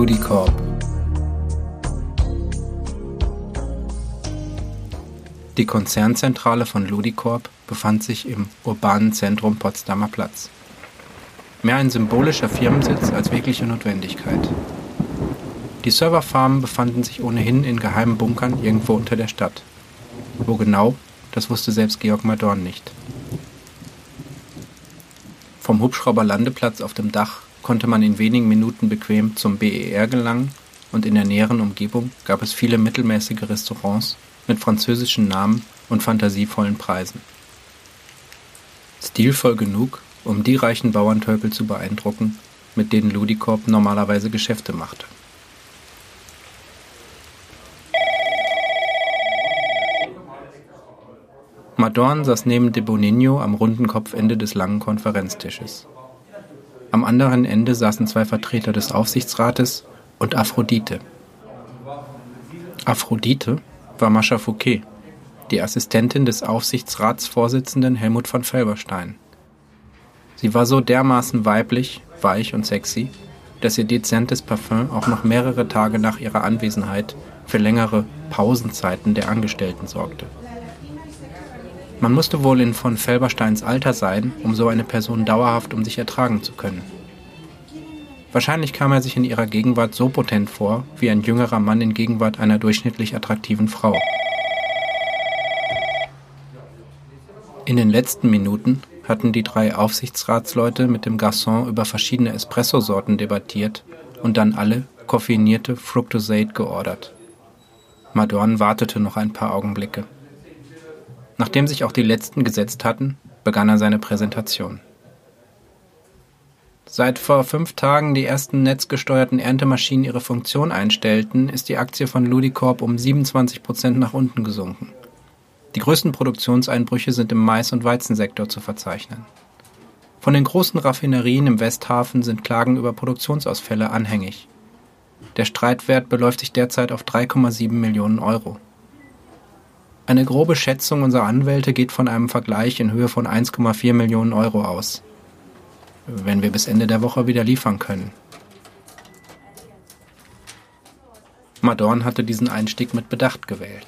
Ludicorp. Die Konzernzentrale von Ludicorp befand sich im urbanen Zentrum Potsdamer Platz. Mehr ein symbolischer Firmensitz als wirkliche Notwendigkeit. Die Serverfarmen befanden sich ohnehin in geheimen Bunkern irgendwo unter der Stadt. Wo genau, das wusste selbst Georg Madorn nicht. Vom Hubschrauberlandeplatz auf dem Dach konnte man in wenigen Minuten bequem zum BER gelangen und in der näheren Umgebung gab es viele mittelmäßige Restaurants mit französischen Namen und fantasievollen Preisen. Stilvoll genug, um die reichen Bauerntölpel zu beeindrucken, mit denen Ludicorp normalerweise Geschäfte machte. Madorn saß neben de Bonigno am runden Kopfende des langen Konferenztisches. Am anderen Ende saßen zwei Vertreter des Aufsichtsrates und Aphrodite. Aphrodite war Mascha Fouquet, die Assistentin des Aufsichtsratsvorsitzenden Helmut von Felberstein. Sie war so dermaßen weiblich, weich und sexy, dass ihr dezentes Parfüm auch noch mehrere Tage nach ihrer Anwesenheit für längere Pausenzeiten der Angestellten sorgte. Man musste wohl in von Felbersteins Alter sein, um so eine Person dauerhaft um sich ertragen zu können. Wahrscheinlich kam er sich in ihrer Gegenwart so potent vor, wie ein jüngerer Mann in Gegenwart einer durchschnittlich attraktiven Frau. In den letzten Minuten hatten die drei Aufsichtsratsleute mit dem Garçon über verschiedene Espressosorten debattiert und dann alle koffeinierte Fructosate geordert. Madorn wartete noch ein paar Augenblicke. Nachdem sich auch die letzten gesetzt hatten, begann er seine Präsentation. Seit vor fünf Tagen die ersten netzgesteuerten Erntemaschinen ihre Funktion einstellten, ist die Aktie von Ludicorp um 27 Prozent nach unten gesunken. Die größten Produktionseinbrüche sind im Mais- und Weizensektor zu verzeichnen. Von den großen Raffinerien im Westhafen sind Klagen über Produktionsausfälle anhängig. Der Streitwert beläuft sich derzeit auf 3,7 Millionen Euro. Eine grobe Schätzung unserer Anwälte geht von einem Vergleich in Höhe von 1,4 Millionen Euro aus. Wenn wir bis Ende der Woche wieder liefern können. Madorn hatte diesen Einstieg mit Bedacht gewählt.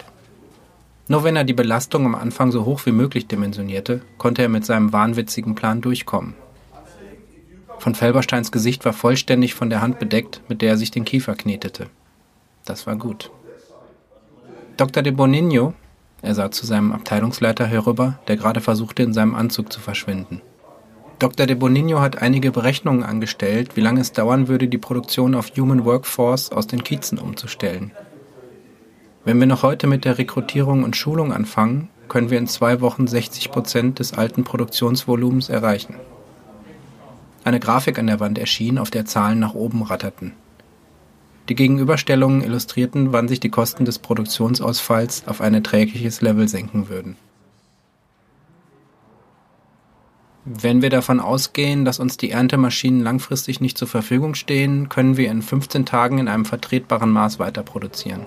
Nur wenn er die Belastung am Anfang so hoch wie möglich dimensionierte, konnte er mit seinem wahnwitzigen Plan durchkommen. Von Felbersteins Gesicht war vollständig von der Hand bedeckt, mit der er sich den Kiefer knetete. Das war gut. Dr. de Bonigno, er sah zu seinem Abteilungsleiter herüber, der gerade versuchte, in seinem Anzug zu verschwinden. Dr. de Bonigno hat einige Berechnungen angestellt, wie lange es dauern würde, die Produktion auf Human Workforce aus den Kiezen umzustellen. Wenn wir noch heute mit der Rekrutierung und Schulung anfangen, können wir in zwei Wochen 60 Prozent des alten Produktionsvolumens erreichen. Eine Grafik an der Wand erschien, auf der Zahlen nach oben ratterten. Die Gegenüberstellungen illustrierten, wann sich die Kosten des Produktionsausfalls auf ein erträgliches Level senken würden. Wenn wir davon ausgehen, dass uns die Erntemaschinen langfristig nicht zur Verfügung stehen, können wir in 15 Tagen in einem vertretbaren Maß weiter produzieren.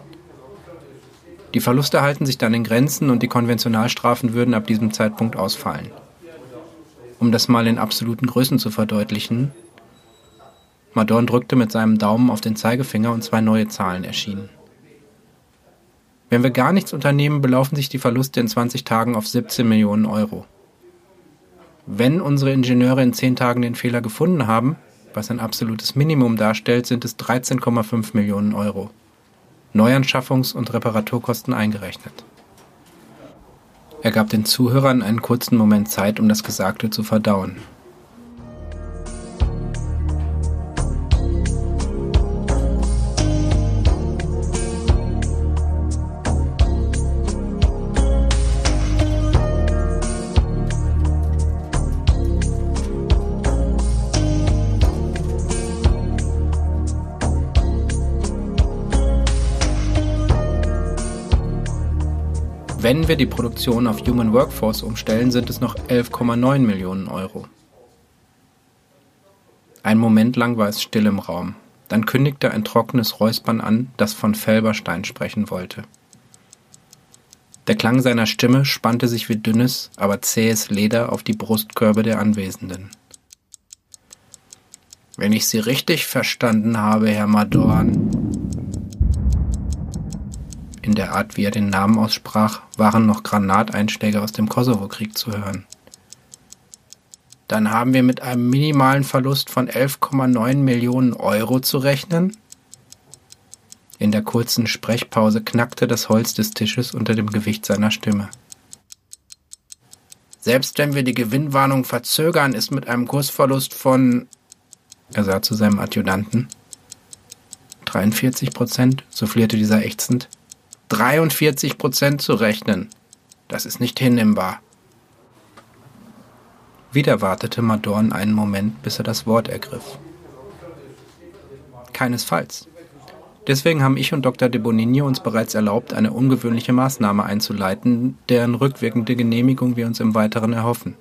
Die Verluste halten sich dann in Grenzen und die Konventionalstrafen würden ab diesem Zeitpunkt ausfallen. Um das mal in absoluten Größen zu verdeutlichen, Madorn drückte mit seinem Daumen auf den Zeigefinger und zwei neue Zahlen erschienen. Wenn wir gar nichts unternehmen, belaufen sich die Verluste in 20 Tagen auf 17 Millionen Euro. Wenn unsere Ingenieure in 10 Tagen den Fehler gefunden haben, was ein absolutes Minimum darstellt, sind es 13,5 Millionen Euro. Neuanschaffungs- und Reparaturkosten eingerechnet. Er gab den Zuhörern einen kurzen Moment Zeit, um das Gesagte zu verdauen. Wenn wir die Produktion auf Human Workforce umstellen, sind es noch 11,9 Millionen Euro. Ein Moment lang war es still im Raum. Dann kündigte ein trockenes Räuspern an, das von Felberstein sprechen wollte. Der Klang seiner Stimme spannte sich wie dünnes, aber zähes Leder auf die Brustkörbe der Anwesenden. Wenn ich Sie richtig verstanden habe, Herr Madorn. In der Art, wie er den Namen aussprach, waren noch Granateinschläge aus dem Kosovo-Krieg zu hören. Dann haben wir mit einem minimalen Verlust von 11,9 Millionen Euro zu rechnen? In der kurzen Sprechpause knackte das Holz des Tisches unter dem Gewicht seiner Stimme. Selbst wenn wir die Gewinnwarnung verzögern, ist mit einem Kursverlust von er sah zu seinem Adjutanten. 43 Prozent, soufflierte dieser ächzend. 43 Prozent zu rechnen. Das ist nicht hinnehmbar. Wieder wartete Madorn einen Moment, bis er das Wort ergriff. Keinesfalls. Deswegen haben ich und Dr. de Bonigny uns bereits erlaubt, eine ungewöhnliche Maßnahme einzuleiten, deren rückwirkende Genehmigung wir uns im Weiteren erhoffen.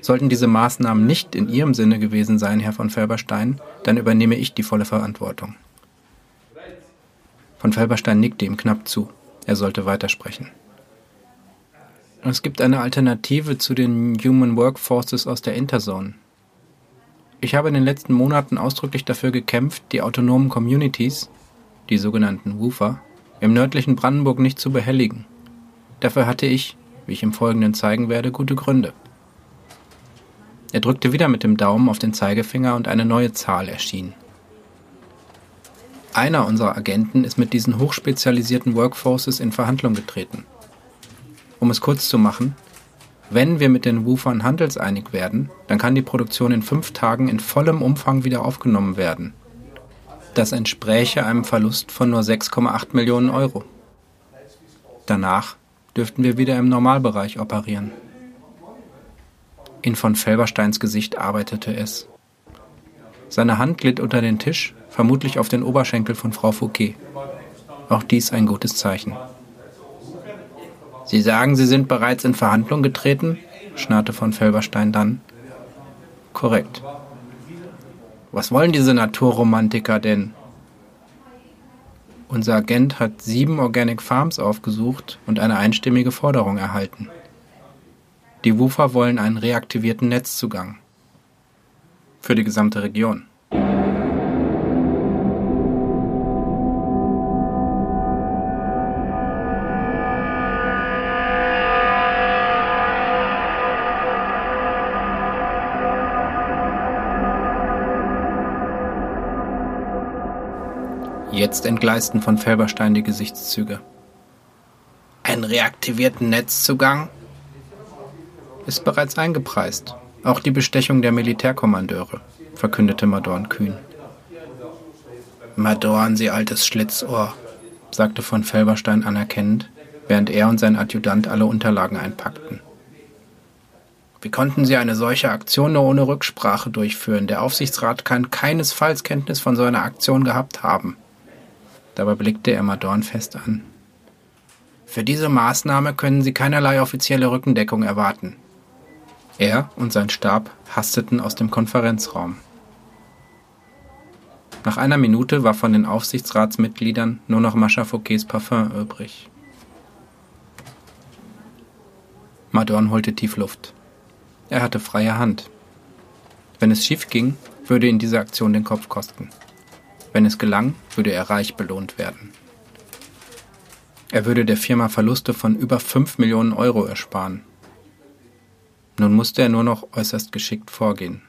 Sollten diese Maßnahmen nicht in Ihrem Sinne gewesen sein, Herr von Felberstein, dann übernehme ich die volle Verantwortung. Von Felberstein nickte ihm knapp zu. Er sollte weitersprechen. Es gibt eine Alternative zu den Human Workforces aus der Interzone. Ich habe in den letzten Monaten ausdrücklich dafür gekämpft, die autonomen Communities, die sogenannten Woofer, im nördlichen Brandenburg nicht zu behelligen. Dafür hatte ich, wie ich im Folgenden zeigen werde, gute Gründe. Er drückte wieder mit dem Daumen auf den Zeigefinger und eine neue Zahl erschien. Einer unserer Agenten ist mit diesen hochspezialisierten Workforces in Verhandlung getreten. Um es kurz zu machen, wenn wir mit den Woofern handelseinig werden, dann kann die Produktion in fünf Tagen in vollem Umfang wieder aufgenommen werden. Das entspräche einem Verlust von nur 6,8 Millionen Euro. Danach dürften wir wieder im Normalbereich operieren. In von Felbersteins Gesicht arbeitete es. Seine Hand glitt unter den Tisch, vermutlich auf den Oberschenkel von Frau Fouquet. Auch dies ein gutes Zeichen. Sie sagen, Sie sind bereits in Verhandlung getreten? schnarrte von Felberstein dann. Korrekt. Was wollen diese Naturromantiker denn? Unser Agent hat sieben Organic Farms aufgesucht und eine einstimmige Forderung erhalten. Die Woofer wollen einen reaktivierten Netzzugang. Für die gesamte Region. Jetzt entgleisten von Felberstein die Gesichtszüge. Einen reaktivierten Netzzugang? ist bereits eingepreist. Auch die Bestechung der Militärkommandeure, verkündete Madorn kühn. Madorn, Sie altes Schlitzohr, sagte von Felberstein anerkennend, während er und sein Adjutant alle Unterlagen einpackten. Wie konnten Sie eine solche Aktion nur ohne Rücksprache durchführen? Der Aufsichtsrat kann keinesfalls Kenntnis von so einer Aktion gehabt haben. Dabei blickte er Madorn fest an. Für diese Maßnahme können Sie keinerlei offizielle Rückendeckung erwarten. Er und sein Stab hasteten aus dem Konferenzraum. Nach einer Minute war von den Aufsichtsratsmitgliedern nur noch Mascha Fouquets Parfum übrig. Madorn holte tief Luft. Er hatte freie Hand. Wenn es schief ging, würde ihn diese Aktion den Kopf kosten. Wenn es gelang, würde er reich belohnt werden. Er würde der Firma Verluste von über 5 Millionen Euro ersparen nun musste er nur noch äußerst geschickt vorgehen